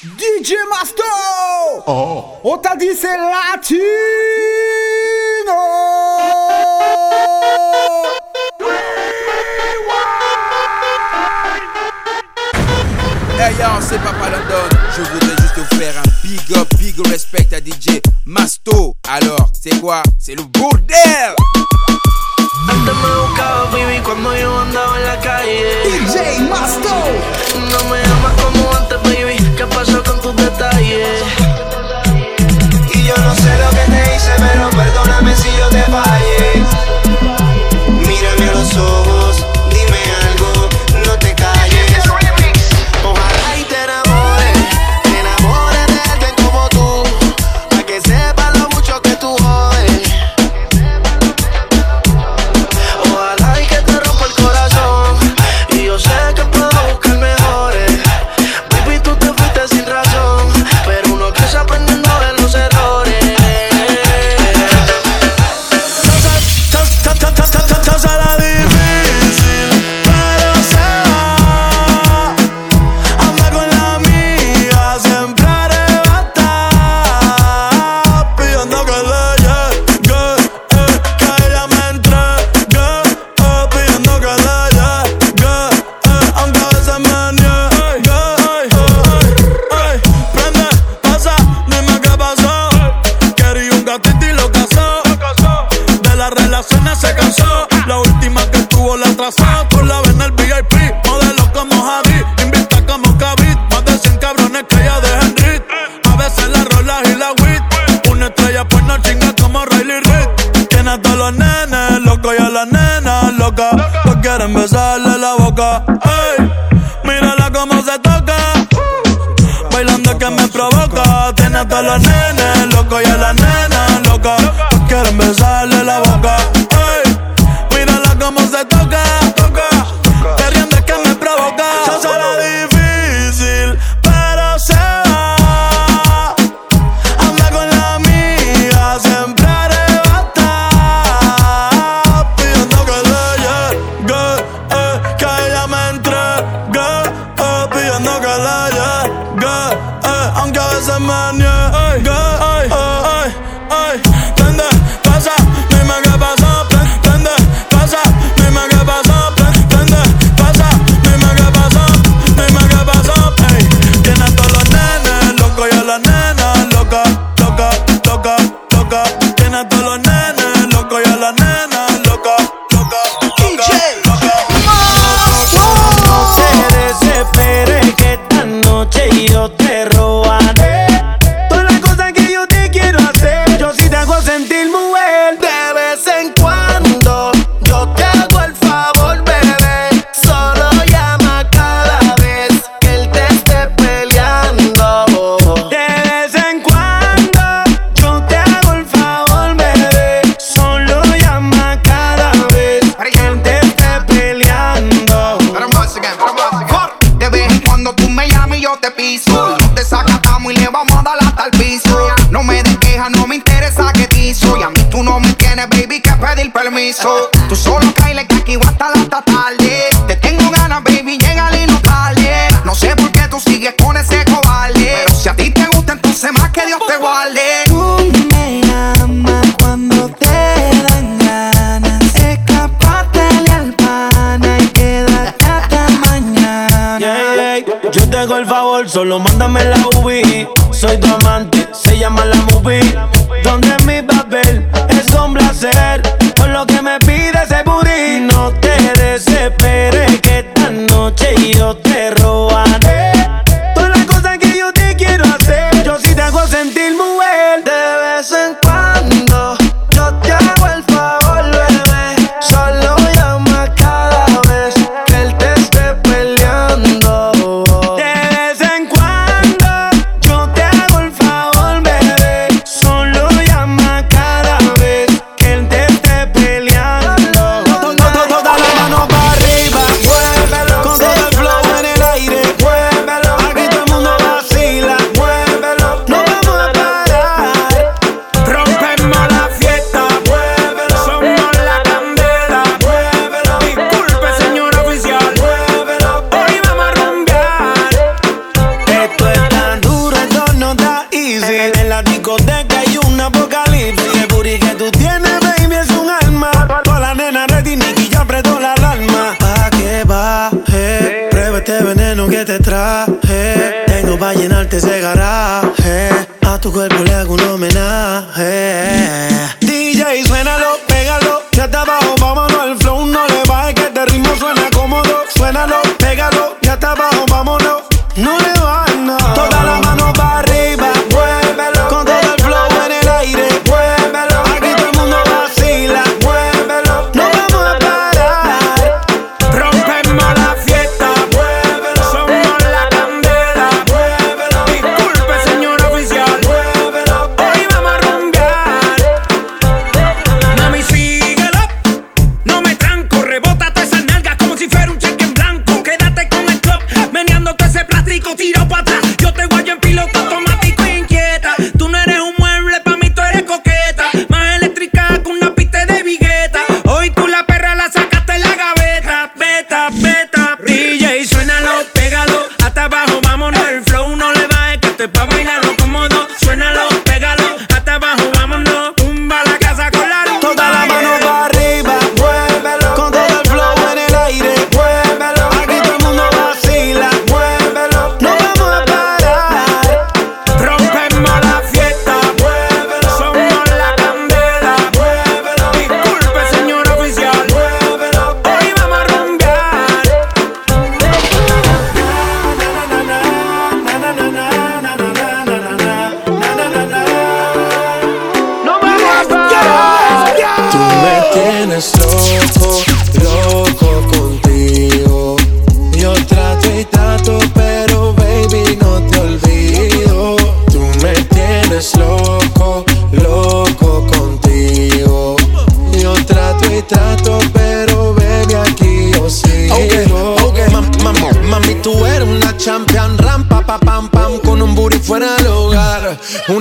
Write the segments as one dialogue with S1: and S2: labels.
S1: DJ Masto
S2: oh.
S1: On t'a dit c'est latino
S3: Hey yo, c'est Papa London. Je voudrais juste te faire un big up, big respect à DJ Masto. Alors, c'est quoi? C'est le bordel
S4: Antes me buscaba, baby, cuando yo andaba en la calle.
S1: DJ Masto.
S4: No me amas como antes, baby. pasa con tus detalles.
S5: Y yo no sé lo que te hice, pero perdóname si yo te fallo. loco y
S6: a la nena loca. Pues quieren besarle la boca. Ey, mírala cómo se toca. Bailando que me provoca. Tiene hasta los nenes loco y a la nena loca. Pues quieren besarle la boca. Ey, mírala cómo se toca loca. Tiene a todos los
S4: Solo
S7: mando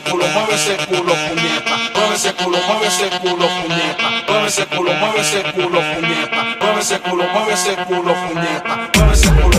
S8: Culo, mueve ese culo, puñeta. Mueve ese culo, mueve ese culo, puñeta. Mueve ese culo, mueve ese culo, puñeta. Mueve ese culo, mueve ese culo, puñeta. Mueve ese culo,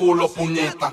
S8: culo, puñeta.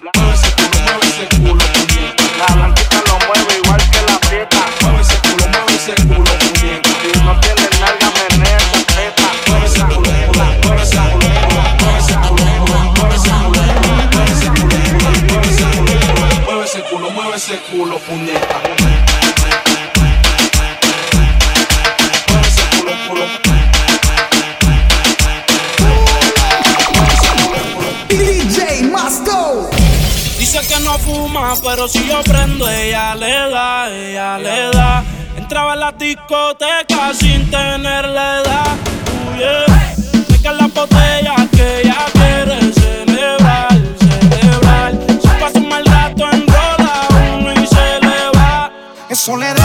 S9: Pero si yo prendo, ella le da, ella le da. Entraba en la discoteca sin tenerle edad. Uh, yeah. Me cae la botella que ella quiere celebrar, celebrar. Se pasa un mal rato enrola uno y se le va.
S10: Es soledad,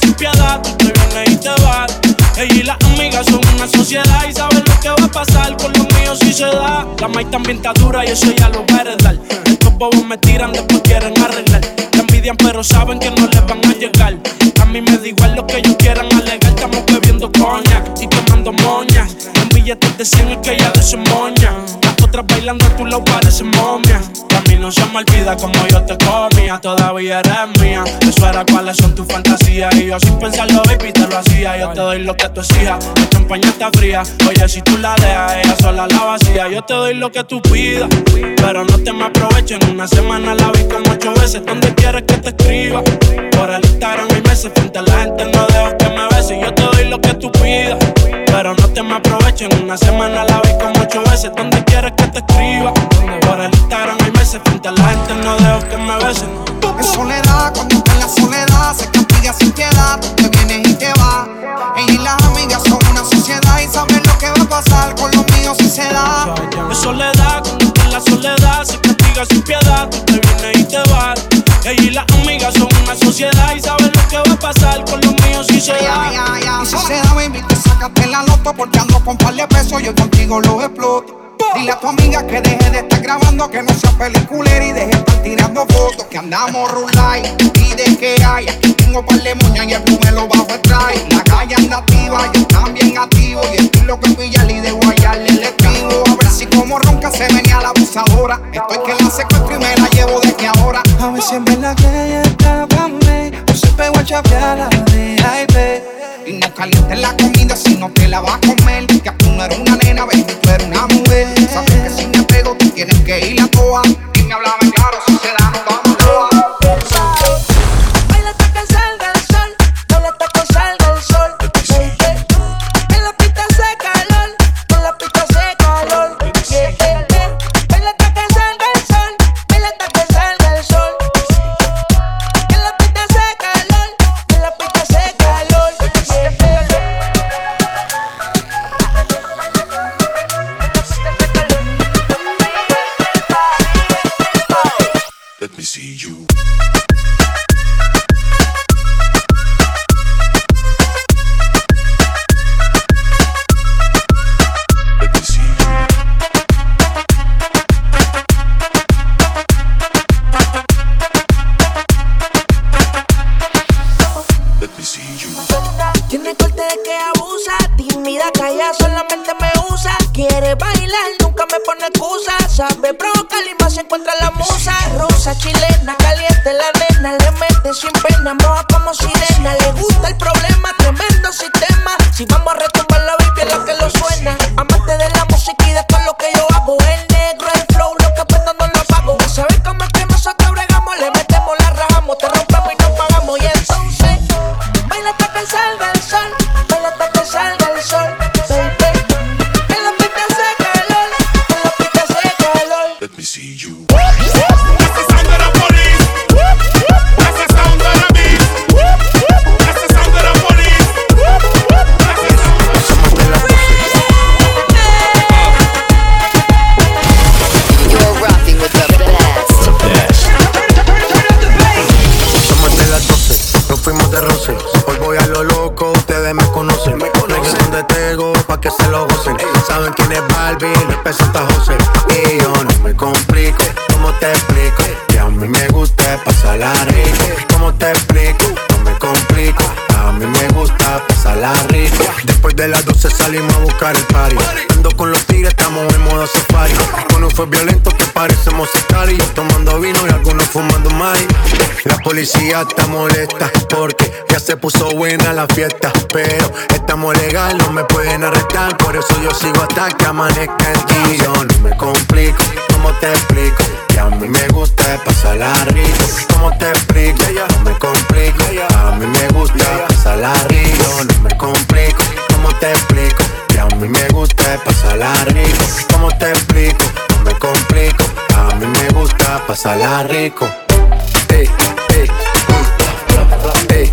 S10: sin piedad, tú te vienes y te vas. Ella y las amigas son una sociedad y saben lo que va a pasar con los míos si se da.
S9: La maíz también está dura y eso ya lo va a heredar. Estos bobos me tiran, después quieren arreglar. Te envidian, pero saben que no les van a llegar. A mí me da igual lo que ellos quieran alegar. Estamos bebiendo coña y tomando moñas. En billetes de 100 es que ella de su moña. Las otras bailando a tu lado parecen momias. Y no se me olvida como yo te comía. Todavía eres mía. Eso era cuáles son tus fantasías. Y yo sin pensarlo, baby, te lo hacía. Yo te doy lo que tú exijas. La champaña está fría. Oye, si tú la dejas, ella sola la vacía. Yo te doy lo que tú pidas. Pero no te me aproveches. En una semana la vi como ocho veces. ¿Dónde quieres que te escriba? Por el Instagram hay meses. Frente a la gente no dejo que me beses. Yo te doy lo que tú pidas. Pero no te me aproveches. En una semana la vi como ocho veces. ¿Dónde quieres que te escriba? Por el Instagram hay meses. Frente a la gente no dejo que me besen.
S10: Es soledad, cuando está en la soledad, se castiga sin piedad, tú te vienes y te vas. Ella y las amigas son una sociedad y saben lo que va a pasar con los míos si se da.
S9: Es soledad, cuando está en la soledad, se castiga sin piedad, tú te vienes y te vas. Ella y las amigas son una sociedad y saben lo que va a pasar con los míos si se da.
S10: Y si se da, baby, te sacaste la loto porque ando con par de pesos, yo contigo los exploto. Dile a tu amiga que deje de estar grabando, que no sea peliculera y deje de estar tirando fotos. Que andamos rulay y de que hay. Aquí tengo par de moñas y el me lo bajo el. La calle anda activa, yo también activo. Y estilo que pillar y de guayarle el estribo. A ver si como ronca se venía la abusadora. Estoy que la secuestro y me la llevo desde ahora.
S11: A ver si en verdad que ella está pa' mí O se pegó a chapear
S10: calientes la comida si no te la vas a comer. Que tú no eres una nena, baby, tú eres una mujer. Sabes que si me pego, tú tienes que ir a toa.
S12: Excusa. Sabe provocar y más se encuentra la musa. Rosa, chilena, caliente la nena. Le mete sin pena, moja como sirena. Le gusta el problema, menú pa' que se lo gocen. Saben quién es Barbie, no es Santa José. Y yo no me complico, ¿cómo
S13: te explico? Que a mí me gusta pasarla rico. ¿Cómo te explico? No me complico. A mí me gusta pasarla rico. Después de las 12 salimos a buscar el party. Ando con los tigres, estamos en safari. Uno fue violento que parecemos y Tomando vino y algunos fumando más. La policía está molesta porque ya se puso buena la fiesta. Pero estamos legal, no me pueden arrestar. Por eso yo sigo hasta que amanezca en ti. Yo no me complico, ¿cómo te explico? Que a mí me gusta pasarla rico. ¿Cómo te explico? No me complico. A mí me gusta pasarla rico. No me complico, ¿cómo te explico? A mí me gusta pasarla rico. ¿Cómo te explico? No me complico. A mí me gusta pasarla rico. Ey. Ey,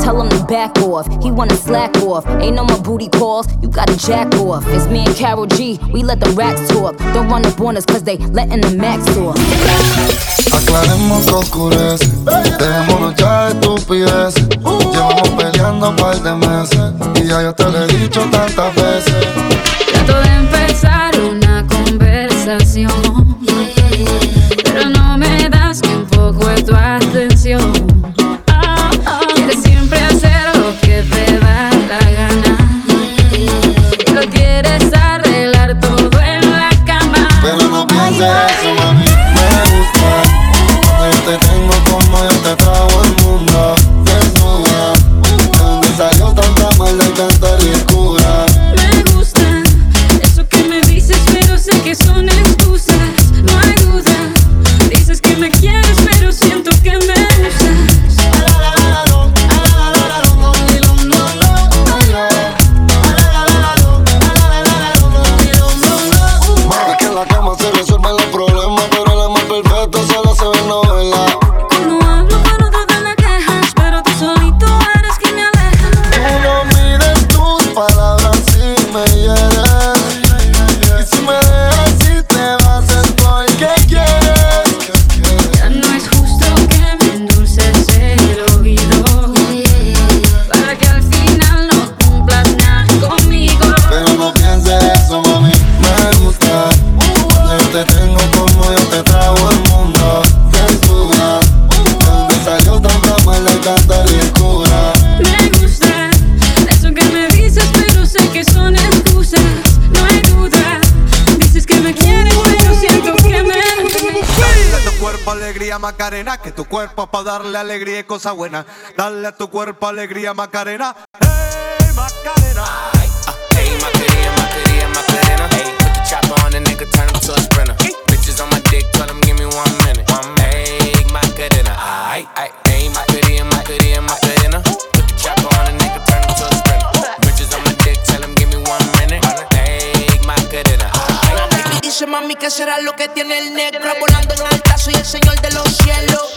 S14: Hey yo, tell him to back off. He wanna slack off. Ain't no more booty calls. You gotta jack off. It's me and Carol G. We let the racks talk. Don't run up on us cause they letting the max off.
S15: Aclaremos que oscurece. Dejémonos ya de estupideces. Llevamos peleando un par de meses. Y ya yo te lo he dicho tantas veces.
S5: Trato de empezar una conversación,
S16: Macarena, que tu cuerpo pa darle alegría y cosa buena. Dale a tu cuerpo alegría Macarena. Hey Macarena.
S17: Hey, put the chopper on the nigga, turn him to a sprinter. Bitches on my dick, tell him give me one minute. One minute. Hey, my cadena. Aight, aight. Hey, my cadena, my cadena, my cadena. Put the chopper on the nigga, turn him to a sprinter. Bitches on my dick, tell him give me one minute. Hey, my cadena. Aight.
S12: Dice mami que será lo que tiene el negro Volando en alta, soy el señor de los cielos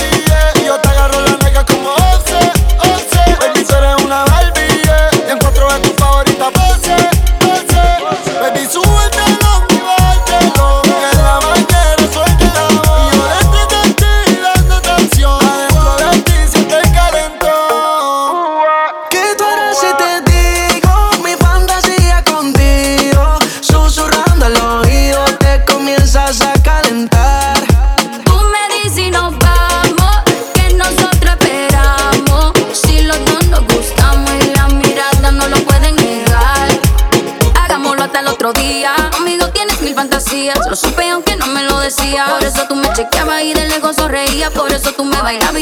S5: yeah.
S6: Yo te agarro la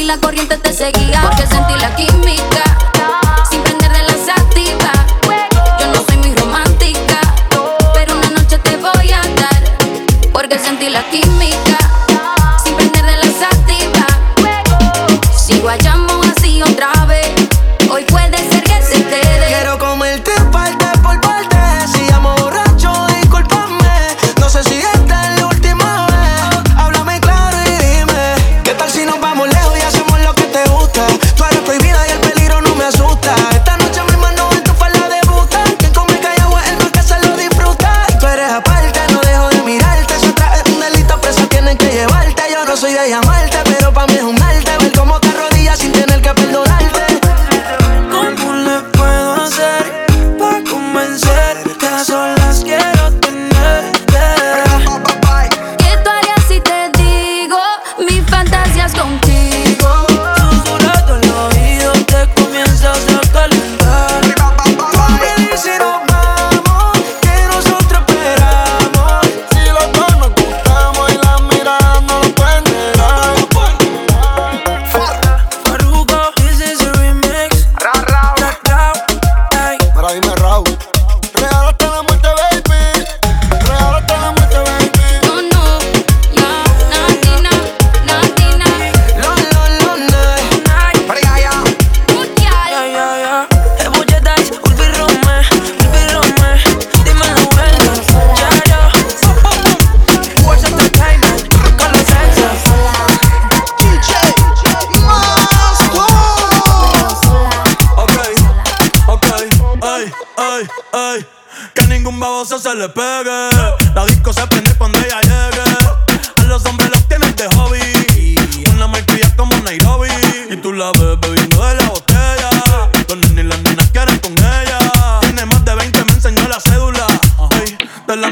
S6: la
S18: corriente te seguía. Porque sentí la química. Sin prender de las activas. Yo no soy muy romántica. Pero una noche te voy a dar. Porque sentí la química.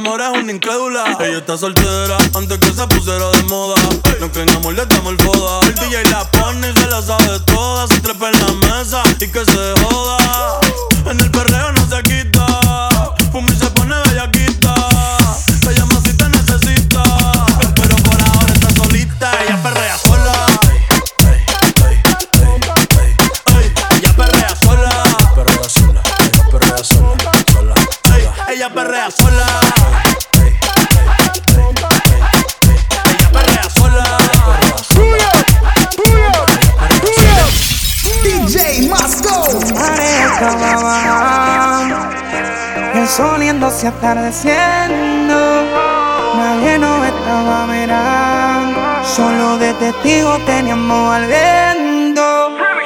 S6: amor es una incrédula. Ella está soltera antes que se pusiera de moda. No creen amor, le damos el foda. El DJ la pone y se la sabe toda. Se trepa en la mesa y que se joda. En el perreo no se quita. Fumi se pone bellaquita. acababan. El sol
S19: yéndose atardeciendo, nadie nos estaba mirando. Solo de testigo teníamos al viento.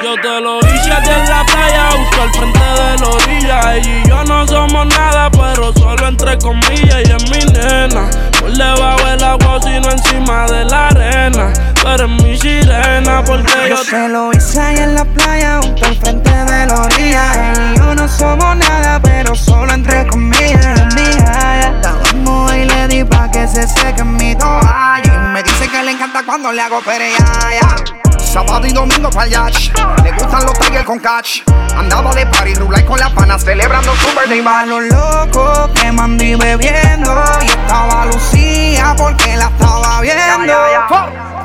S9: Yo te lo hice a ti en la playa, justo al frente de la orilla. Ella y yo no somos nada, pero solo entre comillas. Y es mi nena, por debajo del agua, sino encima de la arena. Tú eres mi sirena, porque yo
S19: Yo se lo hice ahí en la playa, justo al frente de la orilla. Él y yo no somos nada, pero solo entre comillas. Mía, estábamos ahí le di pa' que se seque mi toalla. Y me dice que le encanta cuando le hago pereaya. Sábado y domingo pa'l yacht Le gustan los tigers con catch. Andaba de party, rulay con las panas Celebrando su birthday bash. Los locos que mandí bebiendo. Y estaba Lucía porque la estaba viendo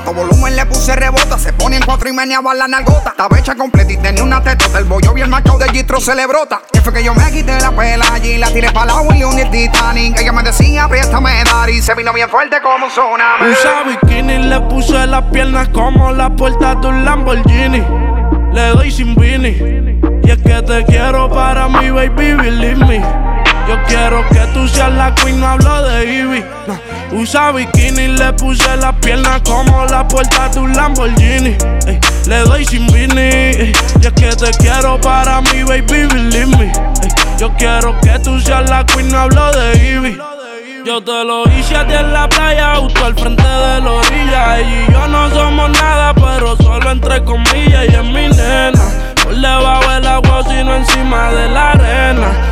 S19: A volumen le puse rebota Se pone en cuatro y meneaba la nalgota Estaba hecha completa y tenía una tetota El bollo el macho de Gistro se le brota Y fue que yo me quité la pela allí La tiré pa' la William y el Titanic Ella me decía, préstame dar Y se vino bien fuerte como un tsunami
S9: Usa bikini, le puse las piernas como la puerta de un Lamborghini. Le doy sin vini. Y es que te quiero para mi baby, believe me. Yo quiero que tú seas la queen, no hablo de Ivy. No. Usa bikini, le puse las piernas como la puerta de un Lamborghini. Le doy sin vini. ey, y es que te quiero para mi baby, believe me. Yo quiero que tú seas la queen, no hablo de Ivy. Yo te lo hice a ti en la playa, justo al frente de la orilla. Ella y yo no somos nada, pero solo entre comillas. Y es mi nena, por debajo del agua, sino encima de la arena.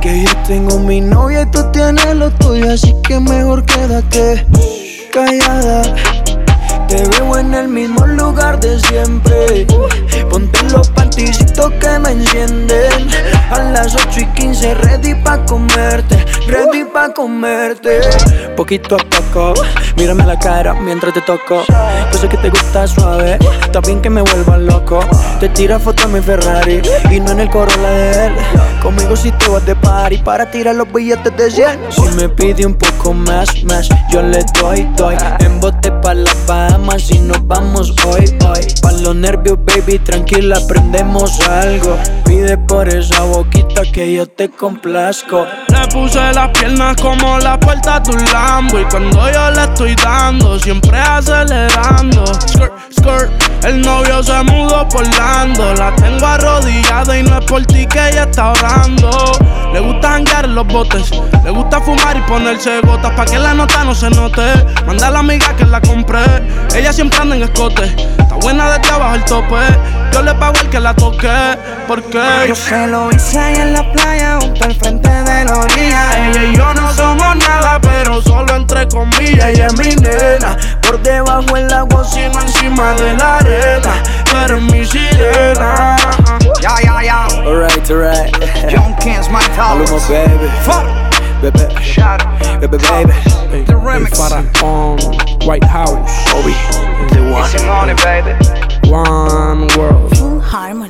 S19: Que yo tengo mi novia y tú tienes lo tuyo, así que mejor quédate callada. Te veo en el mismo lugar de siempre. Ponte los panticitos que me encienden. A las 8 y 15, ready pa' comerte. Ready pa' comerte. Poquito a poco, mírame la cara mientras te toco. Yo sé que te gusta suave, está bien que me vuelva loco. Te tira foto a mi Ferrari y no en el Corolla de él. Conmigo si te vas de party para tirar los billetes de 100. Si me pide un poco más, más, yo le doy, doy. En bote pa' las Y nos vamos hoy, hoy. Pa' los nervios, baby, tranquila, aprendemos algo. Pide por esa boquita que yo te complazco.
S9: Le puse las piernas como la puerta de un Lambo Y cuando yo le estoy dando, siempre acelerando el novio se mudó por Lando. La tengo arrodillada y no es por ti que ella está orando. Le gusta janguear en los botes Le gusta fumar y ponerse gotas Pa' que la nota no se note. Manda a la amiga que la compré Ella siempre anda en escote. Está buena desde abajo el tope Yo le pago el que la toque Porque
S19: Yo se lo hice ahí en la playa, junto al frente de la orilla.
S9: Ella y yo no somos nada, pero solo entre comillas. Ella es mi nena, por debajo del agua, sino encima de la arena. Tú eres mi sirena.
S19: Ya, ya, ya.
S13: Alright, alright.
S19: John Kings, my
S13: Maluma, baby. Bebé. Bebé, baby.
S19: The remix.
S9: on um, White House. Obi. The one.
S19: Simone, baby.
S9: One world.
S14: Full harmony.